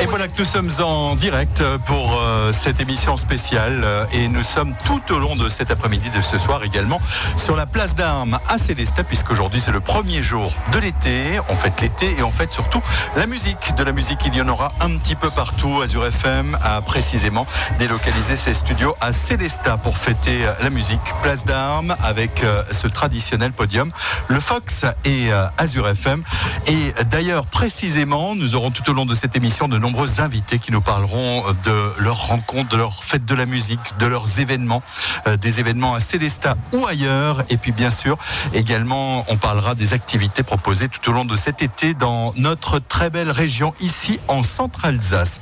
Et voilà que nous sommes en direct pour euh, cette émission spéciale euh, et nous sommes tout au long de cet après-midi de ce soir également sur la place d'armes à Célestat puisqu'aujourd'hui c'est le premier jour de l'été. On fête l'été et on fête surtout la musique. De la musique, il y en aura un petit peu partout. Azure FM a précisément délocalisé ses studios à Célestat pour fêter la musique. Place d'armes avec euh, ce traditionnel podium, le Fox et Azure FM. Et d'ailleurs, précisément, nous aurons tout au long de cette émission de nombreux invités qui nous parleront de leurs rencontres, de leur fête de la musique, de leurs événements, euh, des événements à Célestat ou ailleurs. Et puis bien sûr, également, on parlera des activités proposées tout au long de cet été dans notre très belle région ici en Centre-Alsace.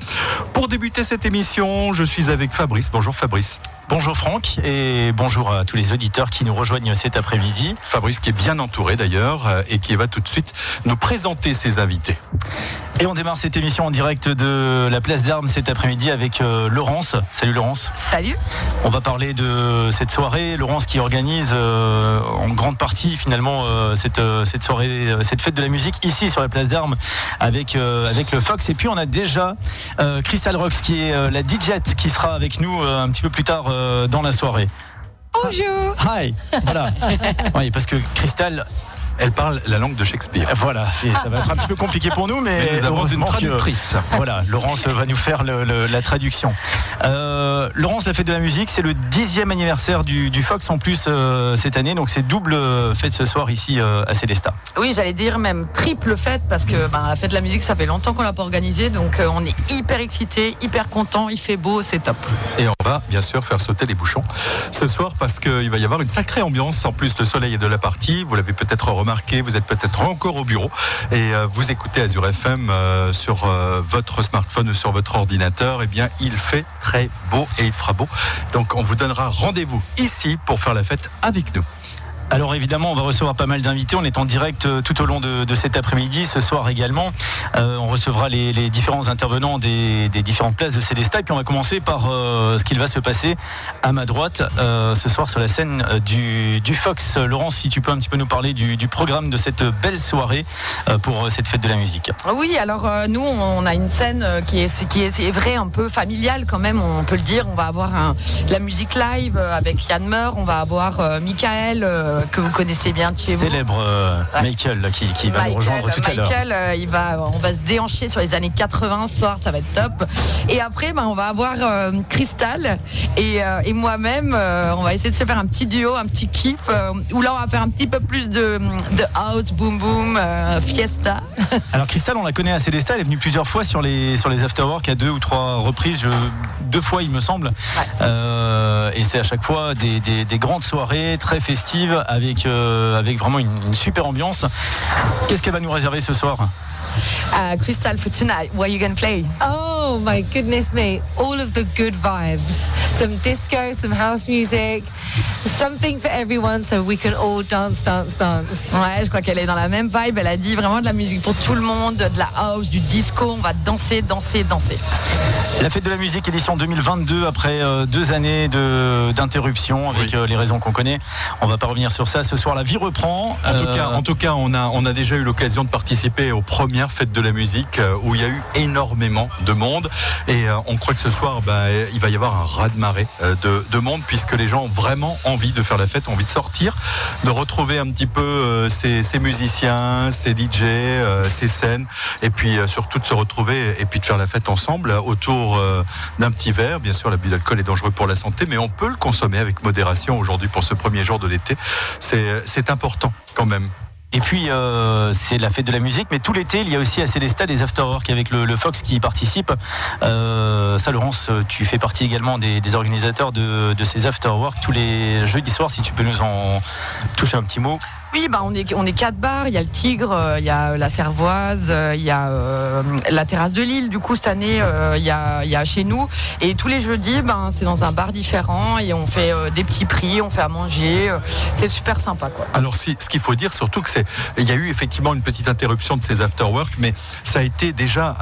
Pour débuter cette émission, je suis avec Fabrice. Bonjour Fabrice. Bonjour Franck et bonjour à tous les auditeurs qui nous rejoignent cet après-midi. Fabrice qui est bien entouré d'ailleurs euh, et qui va tout de suite nous présenter ses invités. Et on démarre cette émission en direct de la place d'Armes cet après-midi avec euh, Laurence. Salut Laurence. Salut. On va parler de cette soirée. Laurence qui organise euh, en grande partie finalement cette, cette soirée, cette fête de la musique ici sur la place d'Armes avec, avec le Fox. Et puis on a déjà Crystal Rocks qui est la DJ qui sera avec nous un petit peu plus tard euh, dans la soirée. Bonjour. Hi. Voilà. oui, parce que Cristal elle parle la langue de Shakespeare. Voilà, ça va être un petit peu compliqué pour nous, mais, nous avons une traductrice. voilà, Laurence va nous faire la traduction. Euh, Laurence, la fête de la musique, c'est le dixième anniversaire du, Fox en plus euh, cette année, donc c'est double fête ce soir ici euh, à Célestat. Oui, j'allais dire même triple fête parce que bah, la fête de la musique, ça fait longtemps qu'on l'a pas organisée, donc on est hyper excités, hyper contents, il fait beau, c'est top. Et on va bien sûr faire sauter les bouchons ce soir parce qu'il va y avoir une sacrée ambiance. En plus, le soleil est de la partie. Vous l'avez peut-être remarqué vous êtes peut-être encore au bureau et euh, vous écoutez Azure FM euh, sur euh, votre smartphone ou sur votre ordinateur, eh bien, il fait très beau et il fera beau. Donc, on vous donnera rendez-vous ici pour faire la fête avec nous. Alors évidemment, on va recevoir pas mal d'invités. On est en direct euh, tout au long de, cet après-midi, ce soir également. Euh, on recevra les, différents intervenants des, différentes places de Célestat. Puis on va commencer par euh, ce qu'il va se passer à ma droite ce soir sur la scène du, Fox. Laurence, si tu peux un petit peu nous parler du, programme de cette belle soirée pour cette fête de la musique. Oui, alors nous, on a une scène qui est, qui est, vrai un peu familiale quand même, on peut le dire. On va avoir la musique live avec Yann Meur, on va avoir Michael que vous connaissez bien vous. Célèbre euh, Michael qui, va nous rejoindre tout à l'heure. Michael, euh, il va, on va se déhancher sur les années 80 ce soir, ça va être top. Et après, ben, on va avoir euh, Crystal et, moi-même, on va essayer de se faire un petit duo, un petit kiff, où là on va faire un petit peu plus de, de house, boom boom, fiesta. Alors Crystal, on la connaît à Célestat, elle est venue plusieurs fois sur les, sur les afterwork à deux ou trois reprises, je, deux fois il me semble. et c'est à chaque fois des, des grandes soirées très festives avec, euh, avec vraiment une super ambiance. Qu'est-ce qu'elle va nous réserver ce soir? Uh, Crystal, for tonight, what are you going to play? Oh my goodness me! All of the good vibes. Some disco, some house music, something for everyone, so we can all dance, dance, dance. Ouais, je crois qu'elle est dans la même vibe. Elle a dit vraiment de la musique pour tout le monde, de la house, du disco. On va danser, danser, danser. La fête de la musique édition 2022 après euh, deux années d'interruption avec euh, les raisons qu'on connaît. On va pas revenir sur ça. Ce soir, la vie reprend. En tout cas, en tout cas, on a on a déjà eu l'occasion de participer aux premières fêtes de la musique euh, où il y a eu énormément de monde et on croit que ce soir, bah, il va y avoir un raz-de-marée de, de, monde puisque les gens ont vraiment envie de faire la fête, ont envie de sortir, de retrouver un petit peu ces, musiciens, ces DJ, ces scènes et puis surtout de se retrouver et puis de faire la fête ensemble autour euh, d'un petit verre. Bien sûr, l'abus d'alcool est dangereux pour la santé, mais on peut le consommer avec modération aujourd'hui pour ce premier jour de l'été. C'est important quand même. Et puis, euh, c'est la fête de la musique, mais tout l'été, il y a aussi à Célestat des afterwork avec le, Fox qui y participe. Euh, ça, Laurence, tu fais partie également des, organisateurs de, ces afterwork tous les jeudis soirs, si tu peux nous en toucher un petit mot. Oui, bah on est on est quatre bars. Il y a le Tigre, euh, il y a la Cervoise, euh, il y a euh, la terrasse de Lille. Du coup, cette année, il y a il y a chez nous. Et tous les jeudis, ben c'est dans un bar différent et on fait des petits prix, on fait à manger. c'est super sympa. Alors, si, ce qu'il faut dire surtout que c'est, il y a eu effectivement une petite interruption de ces afterwork, mais ça a été déjà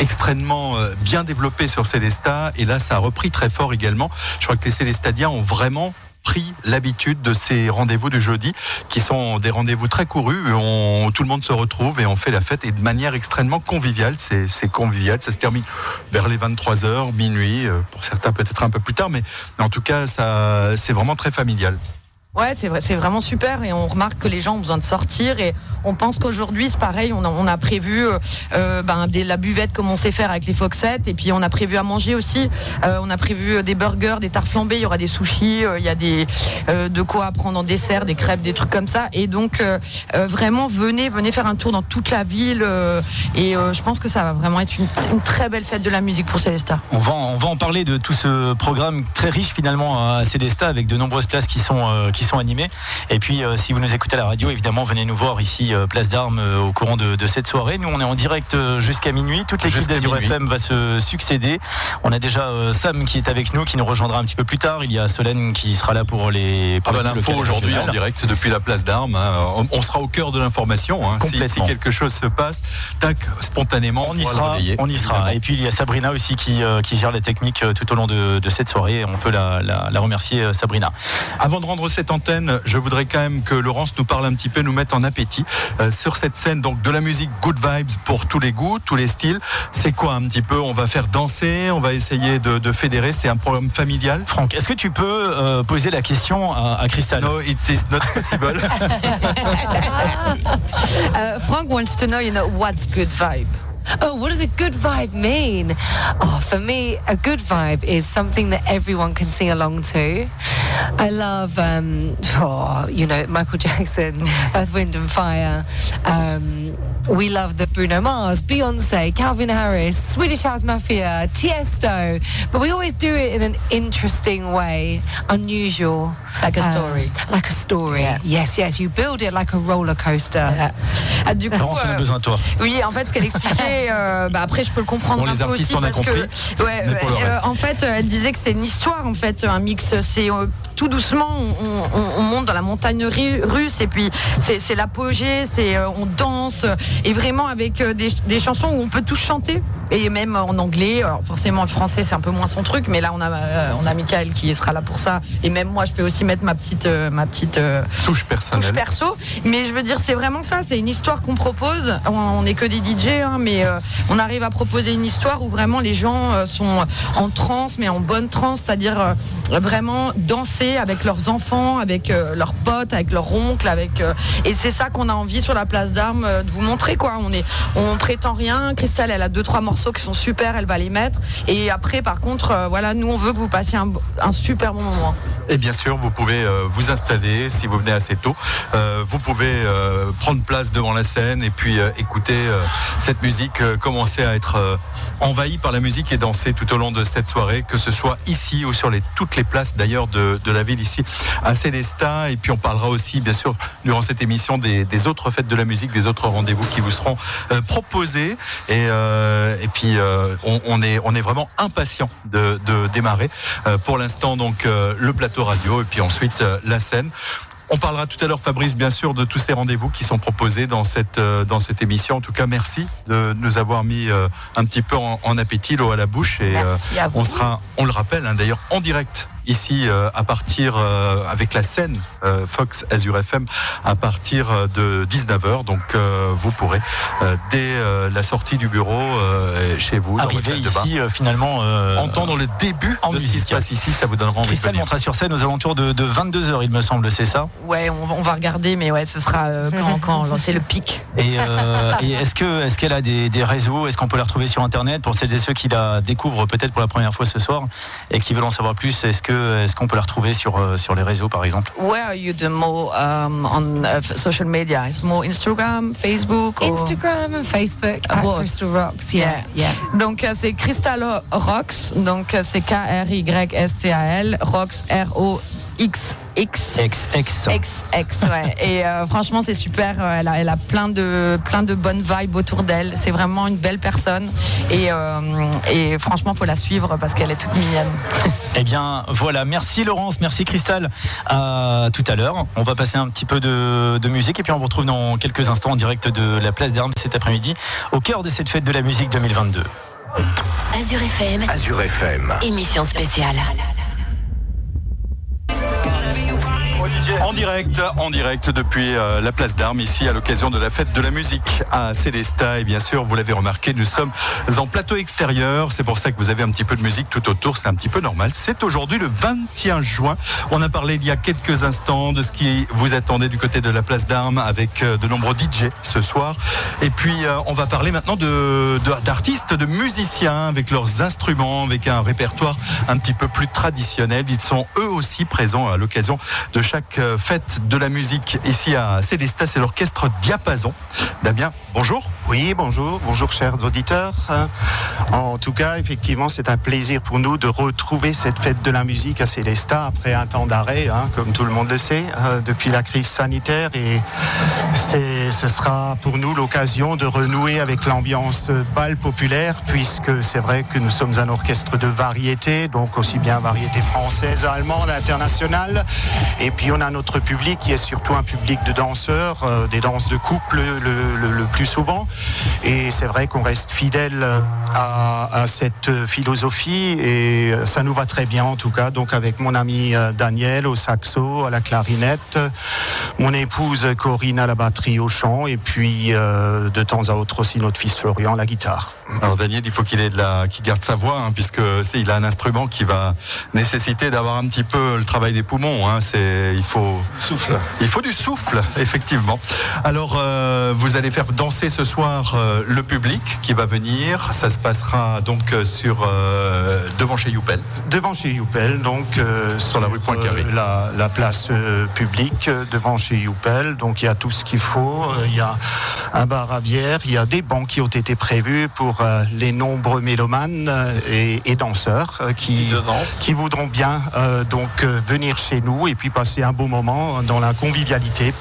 extrêmement bien développé sur Célestat et là, ça a repris très fort également. Je crois que les Célestadiens ont vraiment pris l'habitude de ces rendez-vous du jeudi, qui sont des rendez-vous très courus. On, tout le monde se retrouve et on fait la fête et de manière extrêmement conviviale. C'est convivial. Ça se termine vers les 23h, minuit. Euh, pour certains peut-être un peu plus tard, mais en tout cas, ça, c'est vraiment très familial. Ouais, c'est vrai, c'est vraiment super et on remarque que les gens ont besoin de sortir et on pense qu'aujourd'hui c'est pareil, on a, prévu euh, euh ben, la buvette comme on sait faire avec les Foxettes et puis on a prévu à manger aussi, euh, on a prévu des burgers, des tartes flambées, il y aura des sushis, il y a des de quoi prendre en dessert, des crêpes, des trucs comme ça et donc vraiment venez, venez faire un tour dans toute la ville et je pense que ça va vraiment être une, une, très belle fête de la musique pour Célesta. On va, on va en parler de tout ce programme très riche finalement à Célesta avec de nombreuses places qui sont qui sont animés. Et puis, euh, si vous nous écoutez à la radio, évidemment, venez nous voir ici, euh, Place d'Armes, euh, au courant de, cette soirée. Nous, on est en direct jusqu'à minuit. Toute l'équipe d'Azur FM va se succéder. On a déjà Sam qui est avec nous, qui nous rejoindra un petit peu plus tard. Il y a Solène qui sera là pour les. Pour ah bah, l'info aujourd'hui en direct depuis la Place d'Armes. Hein. On, sera au cœur de l'information. Hein. Si, quelque chose se passe, tac, spontanément, on, y sera. On y sera. Et puis il y a Sabrina aussi qui, qui gère les techniques tout au long de, cette soirée. On peut la, la remercier, Sabrina. Avant de rendre cette antenne, je voudrais quand même que Laurence nous parle un petit peu, nous mette en appétit euh, sur cette scène donc de la musique Good Vibes pour tous les goûts, tous les styles. C'est quoi un petit peu? On va faire danser, on va essayer de, fédérer. C'est un programme familial? Franck, est-ce que tu peux euh, poser la question à, à Christelle? No, it's not possible. uh, Frank wants to know, you know, what's good vibe? Oh, what does a good vibe mean? Oh, for me, a good vibe is something that everyone can sing along to. I love, um, oh, you know, Michael Jackson, Earth, Wind and Fire. Um, we love the Bruno Mars, Beyonce, Calvin Harris, Swedish House Mafia, Tiesto, but we always do it in an interesting way, unusual. Like a story. Um, like a story. Yeah. Yes, yes. You build it like a roller coaster. Yeah. Ah, du coup, non, euh, besoin de toi. Oui, en fait, ce qu'elle expliquait, euh, bah, après, je peux le comprendre bon, un peu aussi parce que, ouais, euh, en fait, elle disait que c'est une histoire, en fait, un mix. C'est euh, tout doucement, on, monte dans la montagne russe et puis c'est l'apogée, c'est euh, on danse et vraiment avec euh, des, chansons où on peut tous chanter et même en anglais. Alors forcément le français c'est un peu moins son truc, mais là on a euh, on a Michael qui sera là pour ça et même moi je fais aussi mettre ma petite ma petite touche personnelle. perso. Mais je veux dire c'est vraiment ça, c'est une histoire qu'on propose. On n'est que des DJ, hein, mais on arrive à proposer une histoire où vraiment les gens sont en transe, mais en bonne transe, c'est-à-dire vraiment danser avec leurs enfants, avec euh, leurs potes, avec leurs oncles, avec euh, et c'est ça qu'on a envie sur la place d'armes euh, de vous montrer On prétend rien. Christelle, elle a deux trois morceaux qui sont super, elle va les mettre. Et après, par contre, voilà, nous on veut que vous passiez un, super bon moment. Et bien sûr, vous pouvez vous installer si vous venez assez tôt. vous pouvez prendre place devant la scène et puis écouter cette musique, commencer à être envahi par la musique et danser tout au long de cette soirée, que ce soit ici ou sur toutes les places d'ailleurs de, la ville ici à Célestat. Et puis on parlera aussi, bien sûr, durant cette émission des, autres fêtes de la musique, des autres rendez-vous qui vous seront euh, proposés. Et, euh, et puis euh, on, est, on est vraiment impatient de, de démarrer. pour l'instant, donc le plateau radio et puis ensuite la scène. On parlera tout à l'heure, Fabrice, bien sûr, de tous ces rendez-vous qui sont proposés dans cette, dans cette émission. En tout cas, merci de nous avoir mis un petit peu en, appétit, l'eau à la bouche. Et on sera, on le rappelle, hein, d'ailleurs, en direct ici euh, à partir euh, avec la scène euh, Fox Azure FM à partir de 19h. Donc vous pourrez dès la sortie du bureau chez vous arriver ici finalement entendre le début en de ce qui se passe ici. Ça vous donnera envie Christelle montera sur scène aux alentours de, 22h, il me semble, c'est ça? Ouais, on, va regarder, mais ouais, ce sera quand, quand c'est le pic. Et, est-ce que est-ce qu'elle a des, réseaux? Est-ce qu'on peut la retrouver sur Internet? Pour celles et ceux qui la découvrent peut-être pour la première fois ce soir et qui veulent en savoir plus Est-ce que est-ce qu'on peut la retrouver sur, euh, sur les réseaux, par exemple? Where are you the more um, on uh, social media? It's more Instagram, Facebook Instagram and Facebook at Crystal Rocks, yeah. yeah. Donc euh, c'est Crystal Rocks, donc euh, c'est K-R-Y-S-T-A-L, Rocks R-O-X. X. X, X. X, X, ouais. Et euh, franchement, c'est super. Elle a, elle a, plein, de, plein de bonnes vibes autour d'elle. C'est vraiment une belle personne. Et, euh, et franchement, faut la suivre parce qu'elle est toute mignonne. Eh bien, voilà. Merci Laurence, merci Cristal. À tout à l'heure. On va passer un petit peu de, de, musique et puis on vous retrouve dans quelques instants en direct de la place d'Armes cet après-midi, au cœur de cette fête de la musique 2022. Azure FM. Azure FM. Émission spéciale. En direct, en direct depuis euh, la place d'Armes ici à l'occasion de la fête de la musique à Célesta et bien sûr vous l'avez remarqué nous sommes en plateau extérieur. C'est pour ça que vous avez un petit peu de musique tout autour. C'est un petit peu normal. C'est aujourd'hui le 21 juin. On a parlé il y a quelques instants de ce qui vous attendait du côté de la place d'Armes avec euh, de nombreux DJ ce soir. Et puis euh, on va parler maintenant de d'artistes de, musiciens avec leurs instruments avec un répertoire un petit peu plus traditionnel. Ils sont eux aussi présents à l'occasion de chaque fête de la musique ici à Célestat, c'est l'orchestre Diapason. Damien, bonjour. Oui, bonjour, bonjour chers auditeurs. En tout cas, effectivement, c'est un plaisir pour nous de retrouver cette fête de la musique à Célestat après un temps d'arrêt, hein, comme tout le monde le sait, euh, depuis la crise sanitaire. Et ce sera pour nous l'occasion de renouer avec l'ambiance bal populaire, puisque c'est vrai que nous sommes un orchestre de variété, donc aussi bien variété française, allemande, internationale. Et puis on a notre public qui est surtout un public de danseurs, euh, des danses de couple le, plus souvent. Et c'est vrai qu'on reste fidèle à, cette philosophie et ça nous va très bien en tout cas. Donc avec mon ami euh, Daniel au saxo, à la clarinette, mon épouse Corinne à la batterie, au chant et puis euh, de temps à autre aussi notre fils Florian à la guitare. Alors Daniel, il faut qu'il ait de la, qu'il garde sa voix, hein, puisque c'est, il a un instrument qui va nécessiter d'avoir un petit peu le travail des poumons. Hein. c'est, il faut souffle. Il faut du souffle, effectivement. Alors, euh, vous allez faire danser ce soir euh, le public qui va venir. Ça se passera donc euh, sur devant chez Youpel. Devant chez Youpel, donc sur la rue Poincaré. La, la, place publique devant chez Youpel. Donc il y a tout ce qu'il faut. Il y a un bar à bière. Il y a des bancs qui ont été prévus pour les nombreux mélomanes et, danseurs qui, qui voudront bien donc venir chez nous et puis passer un beau moment dans la convivialité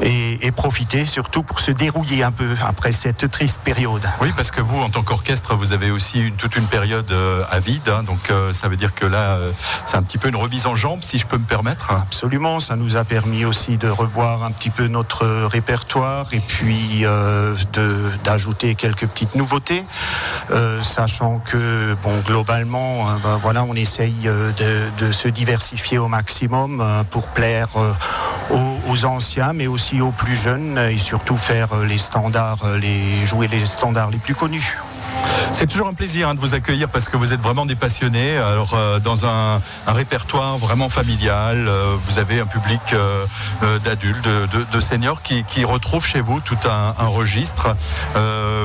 et, profiter surtout pour se dérouiller un peu après cette triste période. Oui, parce que vous, en tant qu'orchestre, vous avez aussi une, toute une période euh, à vide, hein, donc euh, ça veut dire que là, euh, c'est un petit peu une remise en jambe, si je peux me permettre. Absolument, ça nous a permis aussi de revoir un petit peu notre répertoire et puis d'ajouter quelques petites nouveautés, sachant que, bon, globalement, ben, voilà, on essaye de, de, se diversifier au maximum pour plaire aux, anciens, mais aussi aux plus jeunes, et surtout faire euh, les standards, euh, les, jouer les standards les plus connus. C'est toujours un plaisir hein, de vous accueillir parce que vous êtes vraiment des passionnés. Alors euh, dans un, répertoire vraiment familial, vous avez un public d'adultes, de, seniors qui, retrouvent chez vous tout un, registre.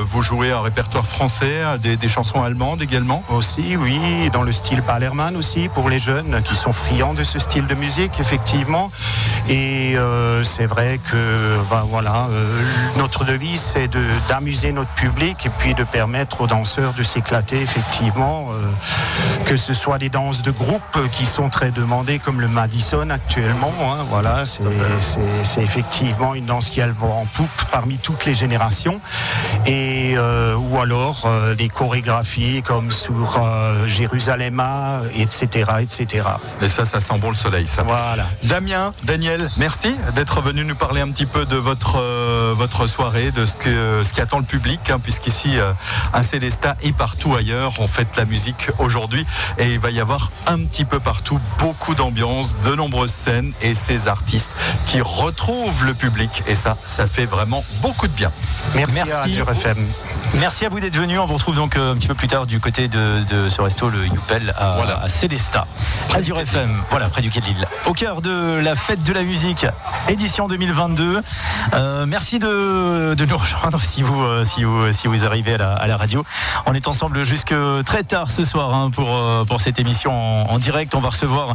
vous jouez un répertoire français, des, des, chansons allemandes également? Aussi, oui, dans le style Palerman aussi pour les jeunes qui sont friands de ce style de musique, effectivement. Et euh, c'est vrai que bah, voilà, euh, notre devise, c'est d'amuser notre public et puis de permettre aux danseurs de s'éclater, effectivement, euh, que ce soit des danses de groupe qui sont très demandées, comme le Madison actuellement. Hein, voilà, c'est effectivement une danse qui a le vent en poupe parmi toutes les générations. Et, ou alors des chorégraphies comme sur Jérusalem, etc., etc. Et ça, ça sent bon le soleil, ça. Voilà. Damien, Daniel, merci d'être venu nous parler un petit peu de votre, euh, votre soirée, de ce, que, ce qui attend le public, hein, puisqu'ici euh, à Et partout ailleurs, on fête la musique aujourd'hui et il va y avoir un petit peu partout beaucoup d'ambiance, de nombreuses scènes et ces artistes qui retrouvent le public et ça, ça fait vraiment beaucoup de bien. Merci, merci. à FM. Merci à vous d'être venu. On vous retrouve donc euh, un petit peu plus tard du côté de, ce resto, le Youpel, à, voilà. à Célestat. Azure FM, voilà, près du quai de Lille. Au cœur de la fête de la musique, édition 2022. Euh, merci de, nous rejoindre si vous, euh, si vous, si vous arrivez à la, radio. On est ensemble jusque très tard ce soir hein, pour, pour cette émission en, direct. On va recevoir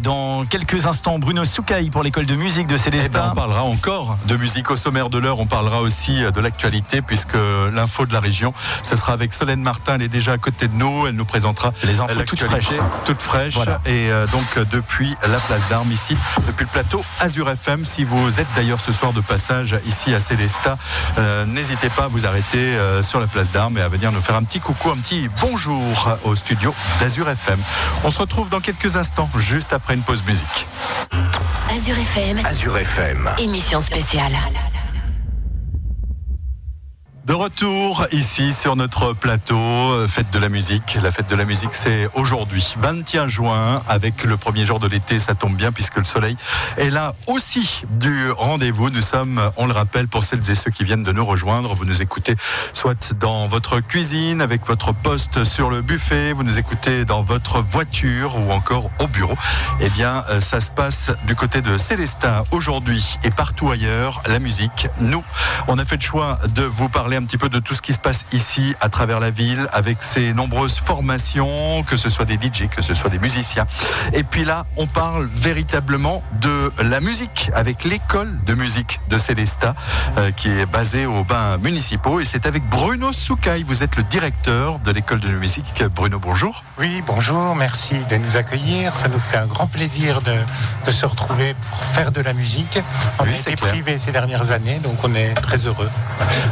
dans quelques instants Bruno Soukaï pour l'école de musique de Célestat. Eh ben, on parlera encore de musique au sommaire de l'heure. On parlera aussi de l'actualité puisque l'info de la région. Ce sera avec Solène Martin, elle est déjà à côté de nous, elle nous présentera les infos toutes fraîches. Toutes fraîches. Et euh, donc euh, depuis la place d'Armes ici, depuis le plateau Azure FM, si vous êtes d'ailleurs ce soir de passage ici à Célestat, euh, n'hésitez pas à vous arrêter sur la place d'Armes et à venir nous faire un petit coucou, un petit bonjour au studio d'Azure FM. On se retrouve dans quelques instants, juste après une pause musique. Azure FM. Azure FM. Émission spéciale. De retour ici sur notre plateau, euh, fête de la musique. La fête de la musique, c'est aujourd'hui, 21 juin, avec le premier jour de l'été. Ça tombe bien puisque le soleil est là aussi du rendez-vous. Nous sommes, on le rappelle, pour celles et ceux qui viennent de nous rejoindre. Vous nous écoutez soit dans votre cuisine, avec votre poste sur le buffet, vous nous écoutez dans votre voiture ou encore au bureau. Eh bien, euh, ça se passe du côté de Célestin aujourd'hui et partout ailleurs. La musique, nous, on a fait le choix de vous parler un petit peu de tout ce qui se passe ici à travers la ville avec ces nombreuses formations, que ce soit des DJ, que ce soit des musiciens. Et puis là, on parle véritablement de la musique avec l'école de musique de Célestat euh, qui est basée aux bains municipaux et c'est avec Bruno Soucaille. Vous êtes le directeur de l'école de musique. Bruno, bonjour. Oui, bonjour, merci de nous accueillir. Ça nous fait un grand plaisir de, de se retrouver pour faire de la musique. On Oui, a été ces dernières années, donc on est très heureux.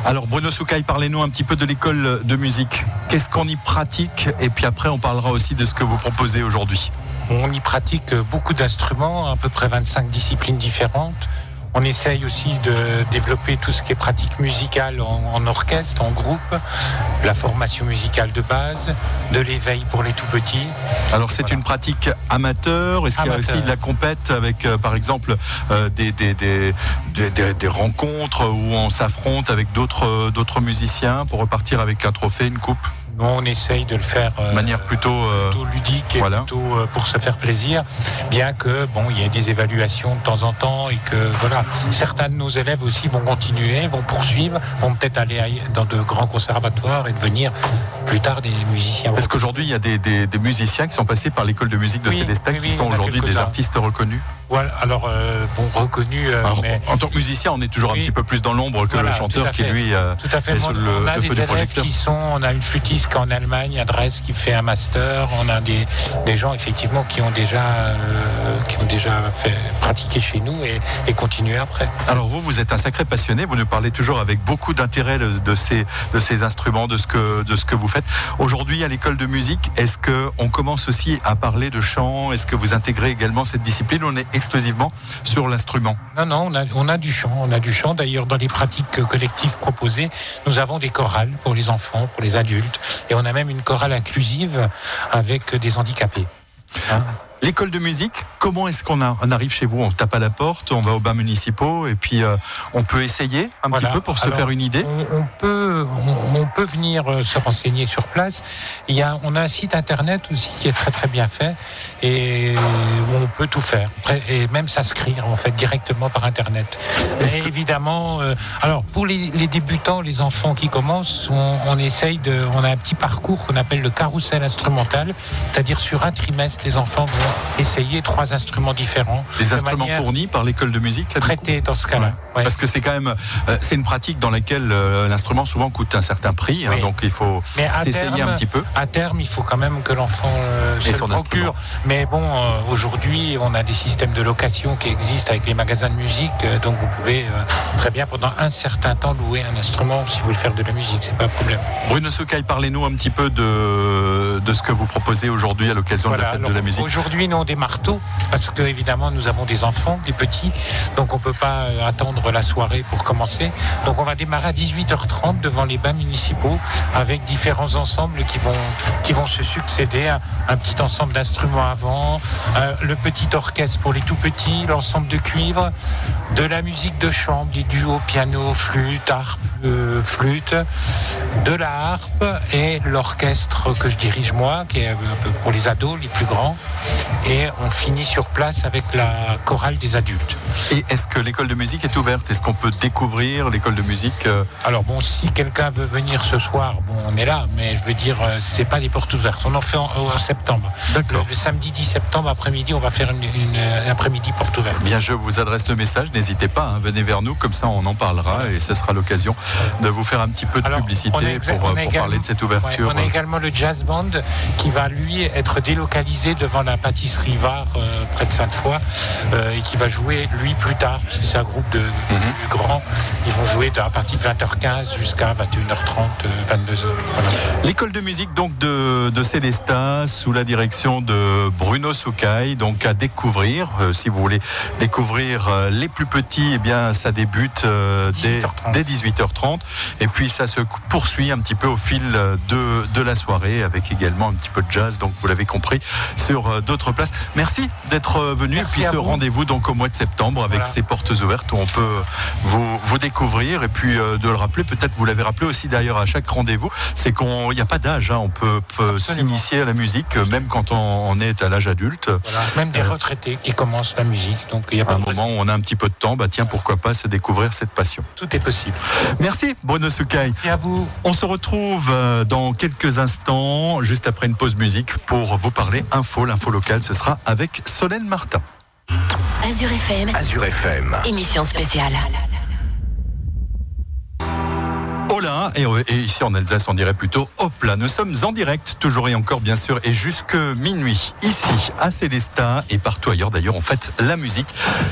Alors Bruno Soucaille, parlez-nous un petit peu de l'école de musique. Qu'est-ce qu'on y pratique Et puis après, on parlera aussi de ce que vous proposez aujourd'hui. On y pratique beaucoup d'instruments, à peu près 25 disciplines différentes. On essaye aussi de développer tout ce qui est pratique musicale en, en orchestre, en groupe, la formation musicale de base, de l'éveil pour les tout petits. Alors c'est Voilà. une pratique amateur. Est-ce qu'il y a aussi de la compète avec, euh, par exemple, euh, des, des, des, des- des- des rencontres où on s'affronte avec d'autres euh, d'autres musiciens pour repartir avec un trophée, une coupe, Nous, on essaye de le faire de euh, manière plutôt. euh, plutôt ludique et voilà. plutôt euh, pour se faire plaisir, bien que bon, il y ait des évaluations de temps en temps et que voilà, certains de nos élèves aussi vont continuer, vont poursuivre, vont peut-être aller dans de grands conservatoires et devenir plus tard des musiciens. Parce qu'aujourd'hui, il y a des, des- des musiciens qui sont passés par l'école de musique de Oui, Célestat oui, qui oui, sont aujourd'hui des artistes reconnus. Voilà, alors bon, reconnu, Alors, mais En tant que musicien, on est toujours un petit peu plus dans l'ombre que Voilà, le chanteur qui lui. tout à fait. Et Moi, sur le- on a le feu des du élèves projecteur. qui sont, on a une flûtiste qui est en Allemagne, Adresse, qui fait un master. On a des, gens effectivement qui ont déjà, euh, déjà fait pratiquer chez nous et, et continuer après. Alors vous, vous êtes un sacré passionné. Vous nous parlez toujours avec beaucoup d'intérêt de ces de ces instruments, de ce que de ce que vous faites. Aujourd'hui, à l'école de musique, est-ce que on commence aussi à parler de chant? Est-ce que vous intégrez également cette discipline? On est exclusivement sur l'instrument. Non, non, on a, on a du chant. On a du chant. D'ailleurs, dans les pratiques collectives proposées, nous avons des chorales pour les enfants, pour les adultes. Et on a même une chorale inclusive avec des handicapés. Hein? L'école de musique, comment est-ce qu'on on arrive chez vous On tape à la porte, on va aux bains municipaux et puis euh, on peut essayer un Voilà. petit peu pour se Alors, faire une idée? on, on peut, on, on peut venir euh, se renseigner sur place. Il y a, on a un site internet aussi qui est très très bien fait et où on peut tout faire et même s'inscrire en fait directement par internet. Et que- évidemment, euh, alors pour les, les débutants, les enfants qui commencent, on, on essaye de, on a un petit parcours qu'on appelle le carrousel instrumental, c'est-à-dire sur un trimestre, les enfants vont essayer trois instruments différents. Des de instruments fournis par l'école de musique, là, Prêtés dans ce cas-là. Ouais. Parce que c'est quand même, euh, c'est une pratique dans laquelle euh, l'instrument souvent coûte un certain prix, hein, donc il faut s'essayer un petit peu. À terme, il faut quand même que l'enfant euh, se le procure. Mais bon, euh, aujourd'hui, on a des systèmes de location qui existent avec les magasins de musique, donc vous pouvez très bien pendant un certain temps louer un instrument si vous voulez faire de la musique, c'est pas un problème. Bruno Soucaille, parlez-nous un petit peu de, de ce que vous proposez aujourd'hui à l'occasion de la fête de la musique. Aujourd'hui, nous, on des marteaux, parce que évidemment, nous avons des enfants, des petits, donc on peut pas euh, attendre la soirée pour commencer. Donc on va démarrer à 18h30 devant les bains municipaux avec différents ensembles qui vont, qui vont se succéder. Un, petit ensemble d'instruments avant, euh, le petit orchestre pour les tout petits, l'ensemble de cuivre, de la musique de chambre, des duos piano, flûte, harpe, euh, flûte, de la harpe et l'orchestre que je dirige moi, qui est pour les ados, les plus grands. Et on finit sur place avec la chorale des adultes. Et est-ce que l'école de musique est ouverte? Est-ce qu'on peut découvrir l'école de musique euh, Alors bon, si quelqu'un veut venir ce soir, bon, on est là, mais je veux dire, euh, c'est pas des portes ouvertes. On en fait en, en septembre. D'accord. le samedi 10 septembre après-midi, on va faire une, une, euh, après-midi porte ouverte. Bien, je vous adresse le message. N'hésitez pas, hein, venez vers nous, comme ça on en parlera et ce sera l'occasion de vous faire un petit peu de Alors, publicité pour, parler de cette Ouais, ouverture. on a également le jazz band qui va lui être délocalisé devant la patinoire pâtisserie Var près de Sainte-Foy et qui va jouer lui plus tard, parce que c'est un groupe de, mhm. grands. Ils vont jouer à partir de 20h15 jusqu'à 21h30, 22h. L'école de musique donc de, de Célestat sous la direction de Bruno Soucaille, donc à découvrir. si vous voulez découvrir les plus petits, eh bien ça débute dès, dès 18h30 et puis ça se poursuit un petit peu au fil de, de la soirée avec également un petit peu de jazz. Donc vous l'avez compris sur euh, places. Merci d'être euh, venu. et puis ce rendez-vous donc au mois de septembre avec ces portes ouvertes où on peut vous, vous découvrir et puis euh, de le rappeler. Peut-être vous l'avez rappelé aussi d'ailleurs à chaque rendez-vous, c'est qu'on n'y a pas d'âge. Hein. on peut, s'initier à la musique même quand on, est à l'âge adulte. Même des retraités qui commencent la musique. Donc il y a pas un moment où on a un petit peu de temps. Bah tiens pourquoi pas se découvrir cette passion. Tout est possible. Merci Bruno Soukai. Merci à vous. On se retrouve dans quelques instants, juste après une pause musique, pour vous parler info. L'info locale, ce sera avec Solène Martin. Azure FM. Azure FM. Émission spéciale. Hola, et, et, ici en Alsace on dirait plutôt hop là. Nous sommes en direct, toujours et encore bien sûr, et jusque minuit, ici à Célestat et partout ailleurs d'ailleurs on fait la musique.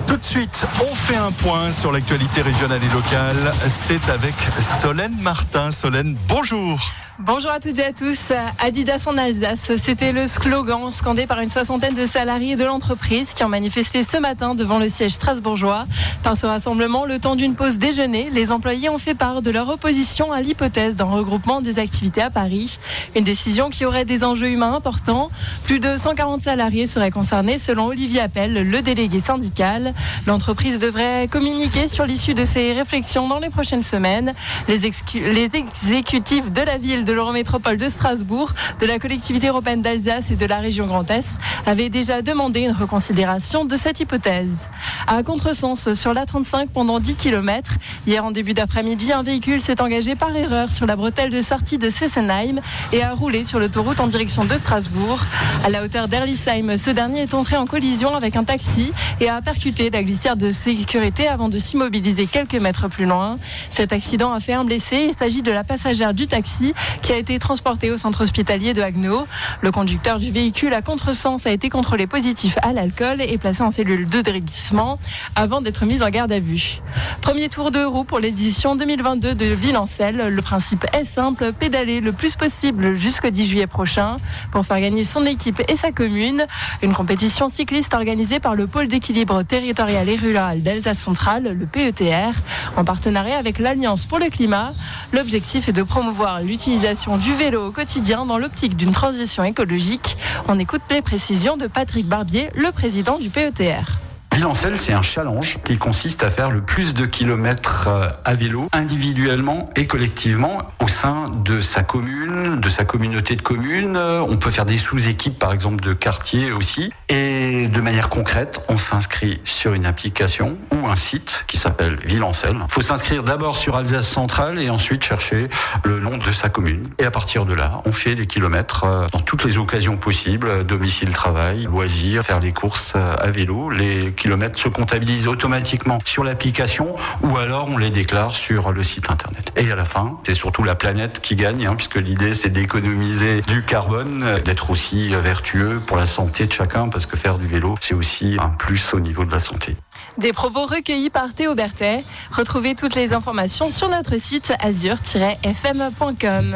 Tout de suite, on fait un point sur l'actualité régionale et locale. C'est avec Solène Martin. Solène, bonjour. Bonjour à toutes et à tous. Adidas en Alsace, c'était le slogan scandé par une soixantaine de salariés de l'entreprise qui ont manifesté ce matin devant le siège strasbourgeois. Par ce rassemblement, le temps d'une pause déjeuner, les employés ont fait part de leur opposition à l'hypothèse d'un regroupement des activités à Paris. Une décision qui aurait des enjeux humains importants. Plus de 140 salariés seraient concernés selon Olivier Appel, le délégué syndical. L'entreprise devrait communiquer sur l'issue de ces réflexions dans les prochaines semaines. Les exécutifs de la ville de l'Eurométropole de Strasbourg, de la collectivité européenne d'Alsace et de la région Grand Est avait déjà demandé une reconsidération de cette hypothèse. À contresens sur l'A35 pendant 10 km, hier en début d'après-midi, un véhicule s'est engagé par erreur sur la bretelle de sortie de Sessenheim et a roulé sur l'autoroute en direction de Strasbourg. À la hauteur d'Erlisheim, ce dernier est entré en collision avec un taxi et a percuté la glissière de sécurité avant de s'immobiliser quelques mètres plus loin. Cet accident a fait un blessé. Il s'agit de la passagère du taxi qui a été transporté au centre hospitalier de Haguenau. Le conducteur du véhicule à contresens a été contrôlé positif à l'alcool et placé en cellule de déréglissement avant d'être mis en garde à vue. Premier tour de roue pour l'édition 2022 de Villancelle. Le principe est simple, pédaler le plus possible jusqu'au 10 juillet prochain pour faire gagner son équipe et sa commune. Une compétition cycliste organisée par le pôle d'équilibre territorial et rural d'Alsace centrale, le PETR, en partenariat avec l'Alliance pour le climat. L'objectif est de promouvoir l'utilisation du vélo au quotidien dans l'optique d'une transition écologique. On écoute les précisions de Patrick Barbier, le président du PETR. Villancelle, c'est un challenge qui consiste à faire le plus de kilomètres euh, à vélo, individuellement et collectivement, au sein de sa commune, de sa communauté de communes. On peut faire des sous-équipes, par exemple, de quartiers aussi. Et de manière concrète, on s'inscrit sur une application ou un site qui s'appelle Villancelle. Il faut s'inscrire d'abord sur Alsace Centrale et ensuite chercher le nom de sa commune. Et à partir de là, on fait des kilomètres euh, dans toutes les occasions possibles, domicile, travail, loisirs, faire les courses euh, à vélo, les kilomètres se comptabilisent automatiquement sur l'application ou alors on les déclare sur le site internet. Et à la fin, c'est surtout la planète qui gagne, hein, puisque l'idée c'est d'économiser du carbone, d'être aussi vertueux pour la santé de chacun, parce que faire du vélo, c'est aussi un plus au niveau de la santé. Des propos recueillis par Théo Berthet. Retrouvez toutes les informations sur notre site azur-fm.com.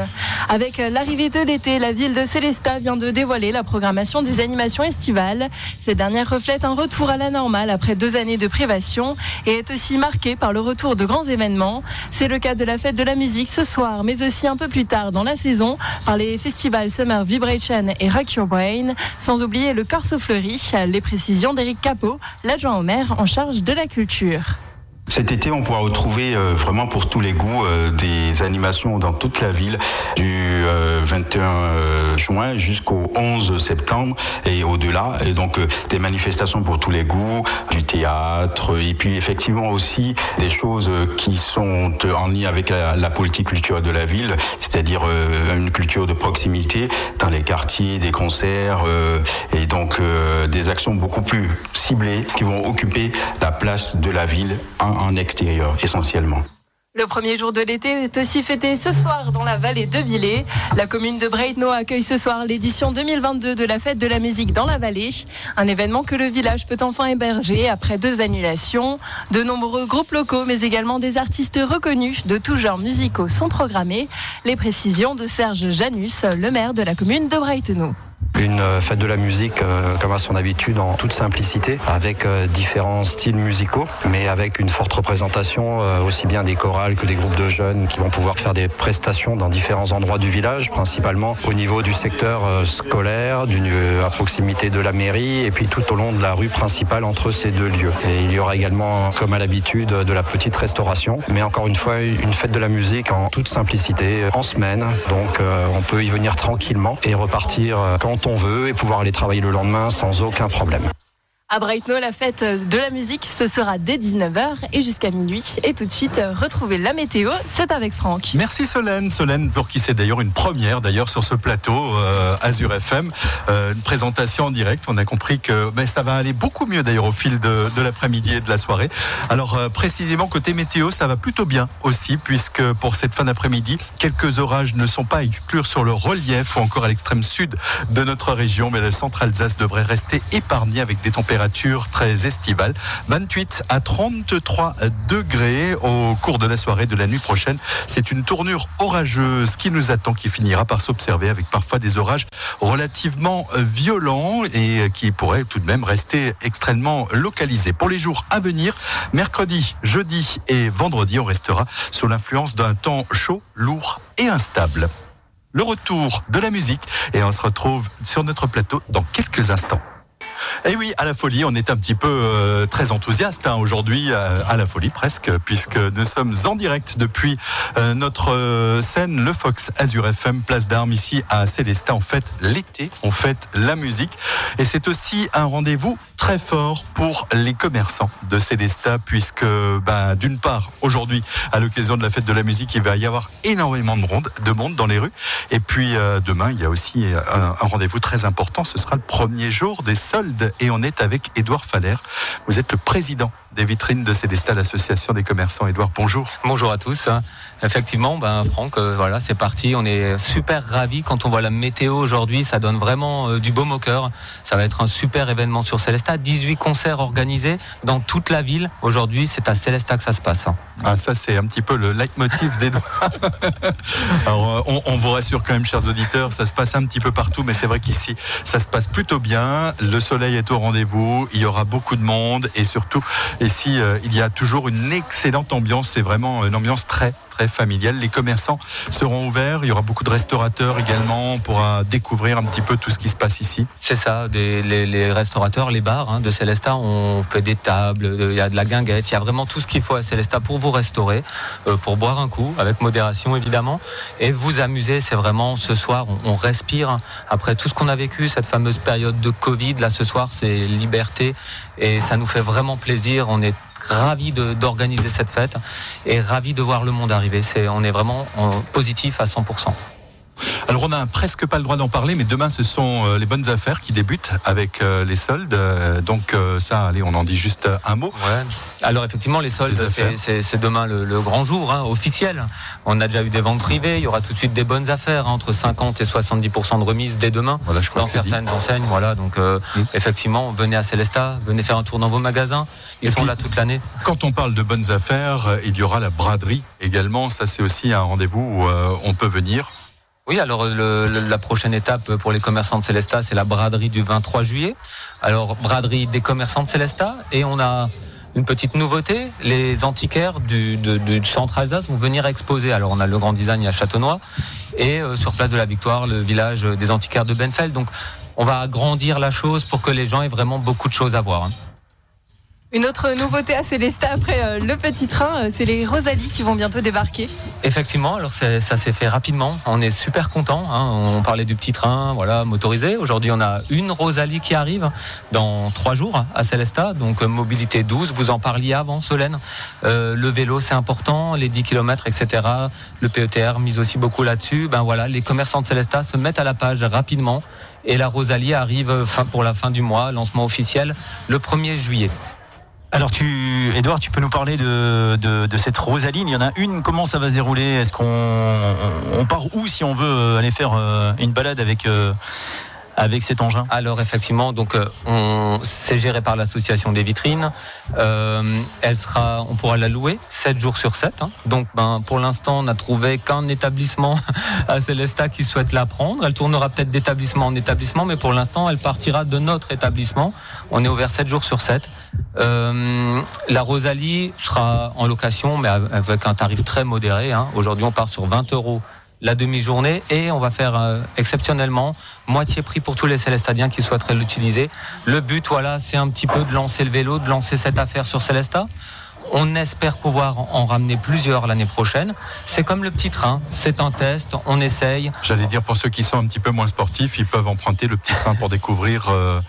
Avec l'arrivée de l'été, la ville de Célestat vient de dévoiler la programmation des animations estivales. Ces dernières reflètent un retour à la normale après deux années de privation et est aussi marquée par le retour de grands événements. C'est le cas de la fête de la musique ce soir, mais aussi un peu plus tard dans la saison par les festivals Summer Vibration et Rock Your Brain, sans oublier le Corso Fleuri. Les précisions d'Éric Capot, l'adjoint au maire en charge de la culture. Cet été, on pourra retrouver euh, vraiment pour tous les goûts euh, des animations dans toute la ville du 21 euh, juin jusqu'au 11 septembre et au-delà. Et donc des manifestations pour tous les goûts, du théâtre et puis effectivement aussi des choses qui sont en lien avec la, politique culturelle de la ville, c'est-à-dire une culture de proximité dans les quartiers, des concerts et donc des actions beaucoup plus ciblées qui vont occuper la place de la ville en extérieur essentiellement. Le premier jour de l'été est aussi fêté ce soir dans la vallée de Villers. La commune de Breitno accueille ce soir l'édition 2022 de la fête de la musique dans la vallée. Un événement que le village peut enfin héberger après deux annulations. De nombreux groupes locaux mais également des artistes reconnus de tous genres musicaux sont programmés. Les précisions de Serge Janus, le maire de la commune de Breitno. Une euh, fête de la musique euh, comme à son habitude en toute simplicité, avec euh, différents styles musicaux, mais avec une forte représentation aussi bien des chorales que des groupes de jeunes qui vont pouvoir faire des prestations dans différents endroits du village, principalement au niveau du secteur scolaire, à proximité de la mairie, et puis tout au long de la rue principale entre ces deux lieux. Et il y aura également, comme à l'habitude, de la petite restauration, mais encore une fois, une fête de la musique en toute simplicité, en semaine, donc on peut y venir tranquillement et repartir quand on veut et pouvoir aller travailler le lendemain sans aucun problème. À Breitno, la fête de la musique, ce sera dès 19h et jusqu'à minuit. Et tout de suite, retrouver la météo, c'est avec Franck. Merci Solène. Solène, pour qui c'est d'ailleurs une première d'ailleurs sur ce plateau euh, Azure FM. Euh, une présentation en direct. On a compris que ça va aller beaucoup mieux d'ailleurs au fil de, l'après-midi et de la soirée. Alors euh, précisément côté météo, ça va plutôt bien aussi, puisque pour cette fin d'après-midi, quelques orages ne sont pas à exclure sur le relief ou encore à l'extrême sud de notre région, mais le centre Alsace devrait rester épargné avec des températures très estivale. 28 à 33 degrés au cours de la soirée de la nuit prochaine. C'est une tournure orageuse qui nous attend, qui finira par s'observer avec parfois des orages relativement violents et qui pourraient tout de même rester extrêmement localisés. Pour les jours à venir, mercredi, jeudi et vendredi, on restera sous l'influence d'un temps chaud, lourd et instable. Le retour de la musique et on se retrouve sur notre plateau dans quelques instants. Et eh oui, à la folie, on est un petit peu euh, très enthousiaste hein, aujourd'hui, euh, à la folie presque, puisque nous sommes en direct depuis euh, notre scène, le Fox Azure FM, place d'armes ici à Célestat. En fait, l'été, on fête la musique. Et c'est aussi un rendez-vous très fort pour les commerçants de Célestat, puisque bah, d'une part, aujourd'hui, à l'occasion de la fête de la musique, il va y avoir énormément de monde, de monde dans les rues. Et puis demain, il y a aussi un, un rendez-vous très important. Ce sera le premier jour des soldes et on est avec Édouard Faller. Vous êtes le président des vitrines de Célestat, l'association des commerçants. Édouard, bonjour. Bonjour à tous. Effectivement, ben Franck, euh, voilà, c'est parti. On est super ravis quand on voit la météo aujourd'hui. Ça donne vraiment euh, du baume au cœur. Ça va être un super événement sur Célestat. 18 concerts organisés dans toute la ville. Aujourd'hui, c'est à Célestat que ça se passe. Ah, ça, c'est un petit peu le leitmotiv d'Edouard. Alors, euh, on, vous rassure quand même, chers auditeurs, ça se passe un petit peu partout, mais c'est vrai qu'ici, ça se passe plutôt bien. Le soleil est au rendez-vous. Il y aura beaucoup de monde et surtout, Ici, euh, il y a toujours une excellente ambiance. C'est vraiment une ambiance très, familiale. Les commerçants seront ouverts. Il y aura beaucoup de restaurateurs également. On pourra découvrir un petit peu tout ce qui se passe ici. C'est ça. les, restaurateurs, les bars hein, de Célestat, on fait des tables, il y a de la guinguette. Il y a vraiment tout ce qu'il faut à Célestat pour vous restaurer, euh, pour boire un coup, avec modération évidemment, et vous amuser. C'est vraiment ce soir, on, respire après tout ce qu'on a vécu, cette fameuse période de Covid. Là, ce soir, c'est liberté et ça nous fait vraiment plaisir. On est ravi d'organiser cette fête et ravi de voir le monde arriver. C'est, on est vraiment positif à 100%. Alors on n'a presque pas le droit d'en parler, mais demain ce sont euh, les bonnes affaires qui débutent avec euh, les soldes. Euh, donc ça, allez, on en dit juste un mot. Alors effectivement, les soldes, c'est demain le, grand jour hein, officiel. On a déjà eu des ventes privées, il y aura tout de suite des bonnes affaires, hein, entre 50 et 70% de remise dès demain dans certaines enseignes. Voilà, donc mmh. effectivement, venez à Célesta, venez faire un tour dans vos magasins. Ils sont là toute l'année. Quand on parle de bonnes affaires, il y aura la braderie également. Ça, c'est aussi un rendez-vous où on peut venir oui, alors la prochaine étape pour les commerçants de Célestat, c'est la braderie du 23 juillet. Alors braderie des commerçants de Célestat et on a une petite nouveauté, les antiquaires du, centre Alsace vont venir exposer. Alors on a le grand design à Châteaunois et euh, sur place de la Victoire, le village des antiquaires de Benfeld. Donc on va agrandir la chose pour que les gens aient vraiment beaucoup de choses à voir. Hein. Une autre nouveauté à Célestat après euh, le petit train, euh, c'est les Rosalie qui vont bientôt débarquer. Effectivement, alors ça s'est fait rapidement. On est super content. Hein. On parlait du petit train, voilà, motorisé. Aujourd'hui, on a une Rosalie qui arrive dans trois jours à Célestat. Donc euh, mobilité 12. Vous en parliez avant, Solène. le vélo, c'est important. Les 10 km, etc. Le PETR mise aussi beaucoup là-dessus. Ben voilà, les commerçants de Célestat se mettent à la page rapidement. Et la Rosalie arrive pour la fin du mois, lancement officiel le 1er juillet. Alors, tu, Edouard, tu peux nous parler de, de, de cette Rosaline. Il y en a une. Comment ça va se dérouler? Est-ce qu'on on part où si on veut euh, aller faire euh, une balade avec euh, avec cet engin Alors effectivement, donc euh, on c'est géré par l'association des vitrines. Euh, elle sera, on pourra la louer 7 jours sur 7. hein. Donc ben pour l'instant, on n'a trouvé qu'un établissement à Célesta qui souhaite la prendre. Elle tournera peut-être d'établissement en établissement, mais pour l'instant, elle partira de notre établissement. On est ouvert 7 jours sur 7. Euh, la Rosalie sera en location, mais avec un tarif très modéré. hein. Aujourd'hui, on part sur 20 euros la demi-journée et on va faire euh, exceptionnellement moitié prix pour tous les Célestadiens qui souhaiteraient l'utiliser. Le but, voilà, c'est un petit peu de lancer le vélo, de lancer cette affaire sur Célesta. On espère pouvoir en ramener plusieurs l'année prochaine. C'est comme le petit train, c'est un test, on essaye. J'allais dire pour ceux qui sont un petit peu moins sportifs, ils peuvent emprunter le petit train pour découvrir euh,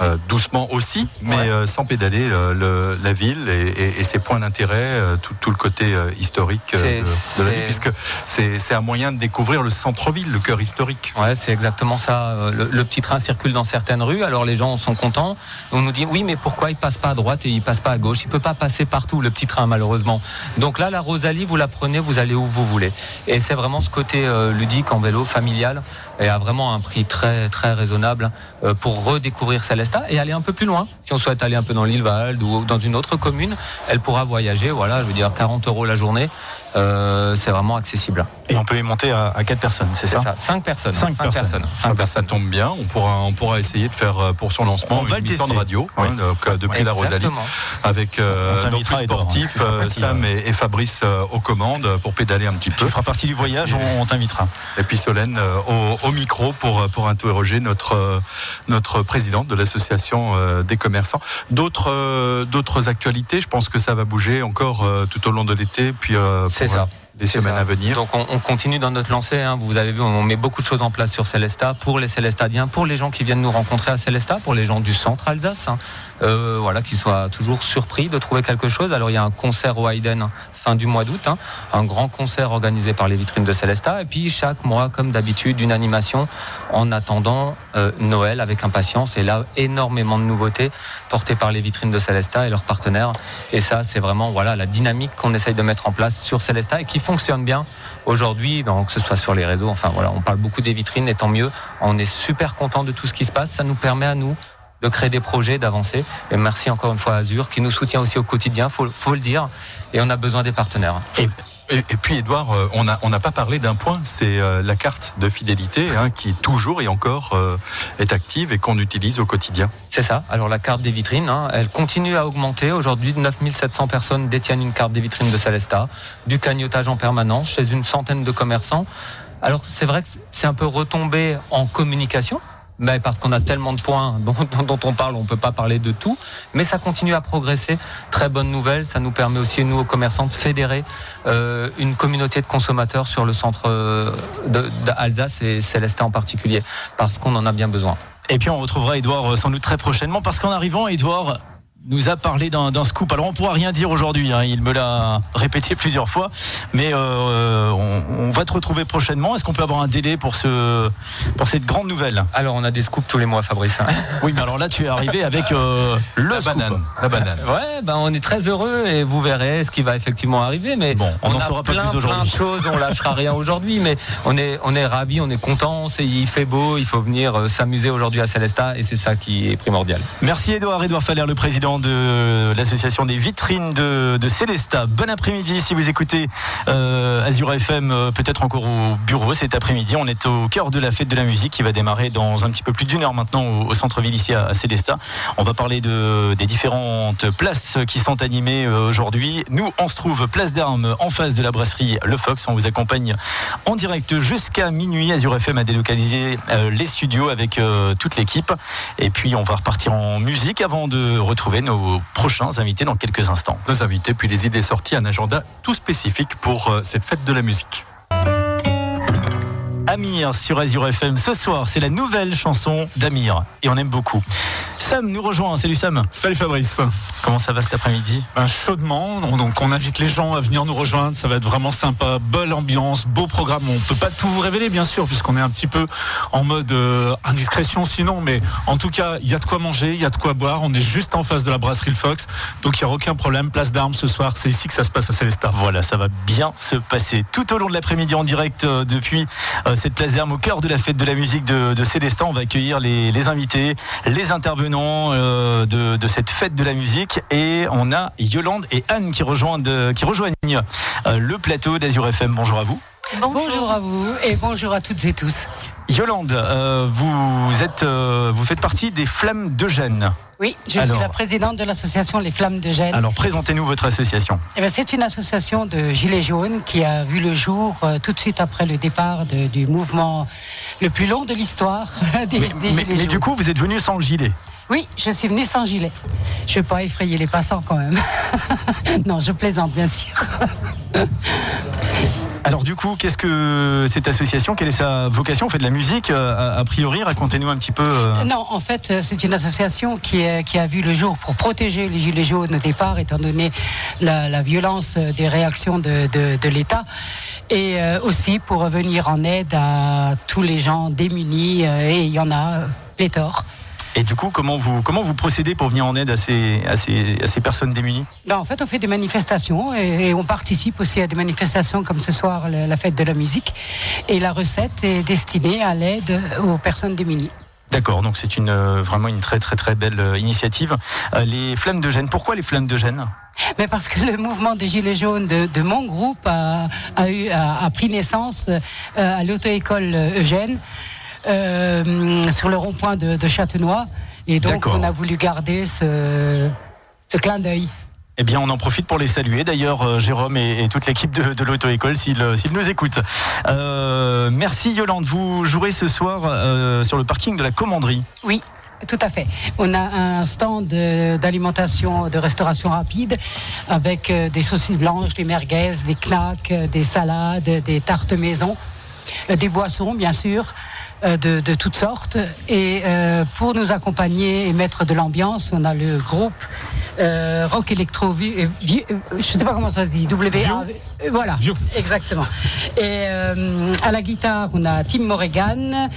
euh, doucement aussi, mais euh, sans pédaler euh, le- la ville et, et- et ses points d'intérêt, tout, tout le côté historique de, de la ville, puisque c'est un moyen de découvrir le centre-ville, le cœur historique. Ouais, c'est exactement ça. Le, le petit train circule dans certaines rues, alors les gens sont contents. On nous dit oui, mais pourquoi il passe pas à droite et il passe pas à gauche? Il peut pas passer partout le petit train malheureusement. Donc là, la Rosalie, vous la prenez, vous allez où vous voulez. Et c'est vraiment ce côté ludique en vélo, familial, et à vraiment un prix très très raisonnable pour redécouvrir Et aller un peu plus loin. Si on souhaite aller un peu dans l'île Valde ou dans une autre commune, elle pourra voyager. Voilà, je veux dire 40 euros la journée, euh, c'est vraiment accessible. Et on peut y monter à, à 4 personnes, c'est ça, ça, 5 personnes. Cinq Cinq personnes. Cinq Ah bah, ça tombe bien, on pourra, on pourra essayer de faire euh, pour son lancement On une émission de radio Oui. hein, donc, euh, depuis la Rosalie Exactement. avec euh, nos plus hein. sportifs, Tu euh, Sam et, et Fabrice euh, aux commandes pour pédaler un petit Tu peu. feras partie du voyage, on, on t'invitera. Et puis Solène euh, au, au micro pour, pour interroger notre, notre présidente de l'association euh, des commerçants. D'autres euh, d'autres actualités, je pense que ça va bouger encore euh, tout au long de l'été, puis euh, C'est ça. Les semaines ça. à venir. Donc on, on continue dans notre lancée. hein. Vous avez vu, on met beaucoup de choses en place sur Célesta pour les Célestadiens, pour les gens qui viennent nous rencontrer à Célesta, pour les gens du centre Alsace, hein. Euh, voilà, qui soient toujours surpris de trouver quelque chose. Alors il y a un concert au Hayden fin du mois d'août, hein. un grand concert organisé par les vitrines de Célesta, et puis chaque mois, comme d'habitude, une animation en attendant euh, Noël avec impatience. Et là, énormément de nouveautés portées par les vitrines de Célesta et leurs partenaires. Et ça, c'est vraiment voilà la dynamique qu'on essaye de mettre en place sur Célesta et qui fonctionne bien aujourd'hui, donc que ce soit sur les réseaux. Enfin voilà, on parle beaucoup des vitrines et tant mieux. On est super content de tout ce qui se passe. Ça nous permet à nous de créer des projets, d'avancer. Et merci encore une fois à Azur qui nous soutient aussi au quotidien, faut, faut le dire. Et on a besoin des partenaires. Et- puis Edouard, euh, on n'a pas parlé d'un point, c'est euh, la carte de fidélité hein, qui toujours et encore euh, est active et qu'on utilise au quotidien. C'est ça. Alors la carte des vitrines, hein, elle continue à augmenter. Aujourd'hui, 9700 personnes détiennent une carte des vitrines de Célesta, du cagnotage en permanence chez une centaine de commerçants. Alors c'est vrai que c'est un peu retombé en communication. Mais parce qu'on a tellement de points dont, on parle, on peut pas parler de tout. Mais ça continue à progresser. Très bonne nouvelle. Ça nous permet aussi, nous, aux commerçants, de fédérer euh, une communauté de consommateurs sur le centre euh, d'Alsace et Célestin en particulier. Parce qu'on en a bien besoin. Et puis on retrouvera Edouard euh, sans doute très prochainement parce qu'en arrivant, Edouard nous a parlé d'un d'un scoop. Alors on pourra rien dire aujourd'hui, hein, il me l'a répété plusieurs fois, mais euh, on, on va te retrouver prochainement. Est-ce qu'on peut avoir un délai pour, ce, pour cette grande nouvelle? Alors on a des scoops tous les mois, Fabrice. hein. Oui, mais alors là tu es arrivé avec euh, le La scoop. banane, la banane. Ouais, ben on est très heureux et vous verrez ce qui va effectivement arriver. Mais Bon, on en a saura pas plus aujourd'hui. choses, on lâchera rien aujourd'hui, mais on est on est ravis, on est contents. C'est il fait beau, il faut venir euh, s'amuser aujourd'hui à Célesta et c'est ça qui est primordial. Merci Edouard, Edouard Faller, le président de l'association des vitrines de, de Célesta. Bon après-midi si vous écoutez euh, Azure FM, euh, peut-être encore au bureau cet après-midi. On est au cœur de la fête de la musique qui va démarrer dans un petit peu plus d'une heure maintenant au, centre-ville ici à, à Célesta. On va parler de, des différentes places qui sont animées euh, aujourd'hui. Nous, on se trouve place d'armes en face de la brasserie Le Fox. On vous accompagne en direct jusqu'à minuit. Azure FM a délocalisé les studios avec toute l'équipe. Et puis on va repartir en musique avant de retrouver nos prochains invités dans quelques instants. Nos invités, puis les idées sorties, un agenda tout spécifique pour euh, cette fête de la musique. Amir sur Azure FM. Ce soir, c'est la nouvelle chanson d'Amir et on aime beaucoup. Sam nous rejoint. Salut Sam. Salut Fabrice. Comment ça va cet après-midi? Ben, Chaudement. Donc on invite les gens à venir nous rejoindre. Ça va être vraiment sympa. Belle ambiance, beau programme. On peut pas tout vous révéler bien sûr puisqu'on est un petit peu en mode euh, indiscrétion sinon. Mais en tout cas, il y a de quoi manger, il y a de quoi boire. On est juste en face de la brasserie Le Fox. Donc il n'y a aucun problème. Place d'armes ce soir. C'est ici que ça se passe à Célestat. Voilà, ça va bien se passer tout au long de l'après-midi en direct euh, depuis euh, cette place d'armes au cœur de la fête de la musique de, de Célestat. On va accueillir les, invités, les intervenants euh, de, cette fête de la musique et on a Yolande et Anne qui rejoignent, qui rejoignent euh, le plateau d'Azur FM. Bonjour à vous. Bonjour. Bonjour. à vous et bonjour à toutes et tous. Yolande, euh, vous, êtes, euh, vous faites partie des Flammes de Gênes. Oui, je Alors, suis la présidente de l'association Les Flammes de Gênes. Alors présentez-nous votre association. Eh c'est une association de gilets jaunes qui a vu le jour euh, tout de suite après le départ de, du mouvement le plus long de l'histoire des, mais, des mais, gilets mais jaunes. du coup, vous êtes venu sans le gilet. Oui, je suis venue sans gilet. Je ne vais pas effrayer les passants quand même. non, je plaisante bien sûr. Alors du coup, qu'est-ce que cette association Quelle est sa vocation? On fait de la musique euh, a, priori. Racontez-nous un petit peu. Euh... Non, en fait, euh, c'est une association qui, a vu le jour pour protéger les gilets jaunes au départ, étant donné la, violence des réactions de, de, l'État, et aussi pour venir en aide à tous les gens démunis. et il y en a pléthore. Et du coup, comment vous, comment vous procédez pour venir en aide à ces, à ces, à ces personnes démunies? Ben, en fait, on fait des manifestations et, et, on participe aussi à des manifestations comme ce soir, la, la, fête de la musique. Et la recette est destinée à l'aide aux personnes démunies. D'accord, donc c'est une, vraiment une très très très belle initiative. Euh, les flammes de Gênes, pourquoi les flammes de Gênes mais parce que le mouvement des Gilets jaunes de, de mon groupe a, a, eu, a, a pris naissance euh, à l'auto-école Eugène. Euh, sur le rond-point de, de, Châtenois. Et donc, on a voulu garder ce, ce clin d'œil. Eh bien, on en profite pour les saluer. D'ailleurs, euh, Jérôme et, et, toute l'équipe de, de l'auto-école, s'ils nous écoutent. Euh, merci Yolande. Vous jouerez ce soir euh, sur le parking de la commanderie. Oui. Tout à fait. On a un stand d'alimentation, de, restauration rapide avec euh, des saucisses blanches, des merguez, des knacks, des salades, des tartes maison, euh, des boissons, bien sûr de, de, toutes sortes. Et euh, pour nous accompagner et mettre de l'ambiance, on a le groupe euh, Rock Electro, euh, je ne sais pas comment ça se dit, WA. Voilà, exactement. Et à la guitare, on a Tim Morrigan,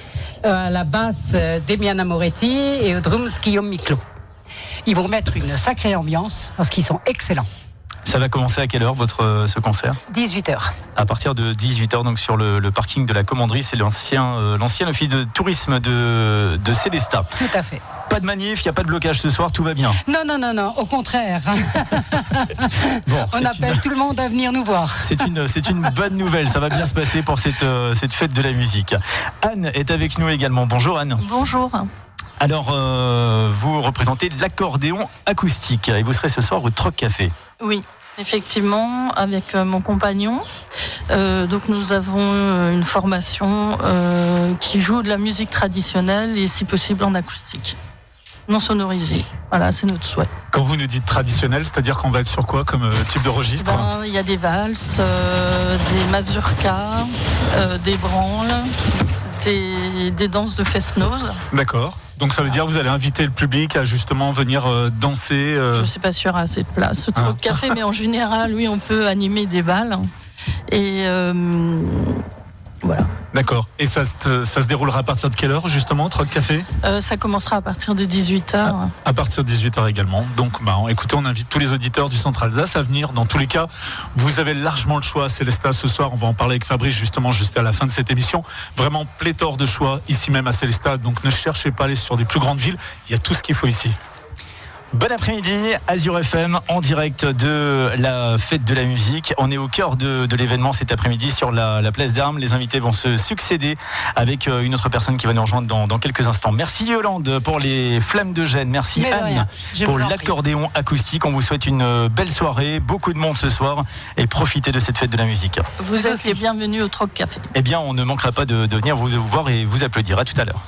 à la basse, Demiana Moretti et au drums, Guillaume Miclot. Ils vont mettre une sacrée ambiance parce qu'ils sont excellents. Ça va commencer à quelle heure votre ce concert? 18h. À partir de 18h donc sur le, le parking de la commanderie, c'est l'ancien euh, l'ancien office de tourisme de de Célestat. Tout à fait. Pas de manif, il n'y a pas de blocage ce soir, tout va bien? Non non non non, au contraire. bon, On appelle une... tout le monde à venir nous voir. C'est une c'est une bonne nouvelle, ça va bien se passer pour cette euh, cette fête de la musique. Anne est avec nous également. Bonjour Anne. Bonjour. Alors, euh, vous représentez l'accordéon acoustique et vous serez ce soir au Troc Café. Oui, effectivement, avec euh, mon compagnon. Euh, donc, nous avons une formation euh, qui joue de la musique traditionnelle et, si possible, en acoustique. Non sonorisée. Voilà, c'est notre souhait. Quand vous nous dites traditionnel, c'est-à-dire qu'on va être sur quoi comme euh, type de registre Il ben, y a des valses, euh, des mazurkas, euh, des branles, des, des danses de fest-nose. D'accord. Donc ça veut dire que vous allez inviter le public à justement venir euh, danser euh... Je ne suis pas sûre à assez de place. Trop ah. de café, mais en général, oui, on peut animer des balles. Et euh, voilà. D'accord. Et ça, ça, se déroulera à partir de quelle heure justement, Troc Café euh, Ça commencera à partir de 18h. À, à partir de 18h également. Donc bah, écoutez, on invite tous les auditeurs du Centre Alsace à venir. Dans tous les cas, vous avez largement le choix. Célestat ce soir, on va en parler avec Fabrice justement juste à la fin de cette émission. Vraiment pléthore de choix ici même à Célestat. Donc ne cherchez pas à aller sur des plus grandes villes. Il y a tout ce qu'il faut ici. Bon après-midi, Azure FM en direct de la fête de la musique. On est au cœur de, de l'événement cet après-midi sur la, la place d'Armes. Les invités vont se succéder avec euh, une autre personne qui va nous rejoindre dans, dans quelques instants. Merci Yolande pour les flammes de Gênes. Merci Mais Anne pour l'accordéon acoustique. On vous souhaite une belle soirée, beaucoup de monde ce soir et profitez de cette fête de la musique. Vous êtes les bienvenus au Troc Café. Eh bien, on ne manquera pas de, de venir vous voir et vous applaudir. À tout à l'heure.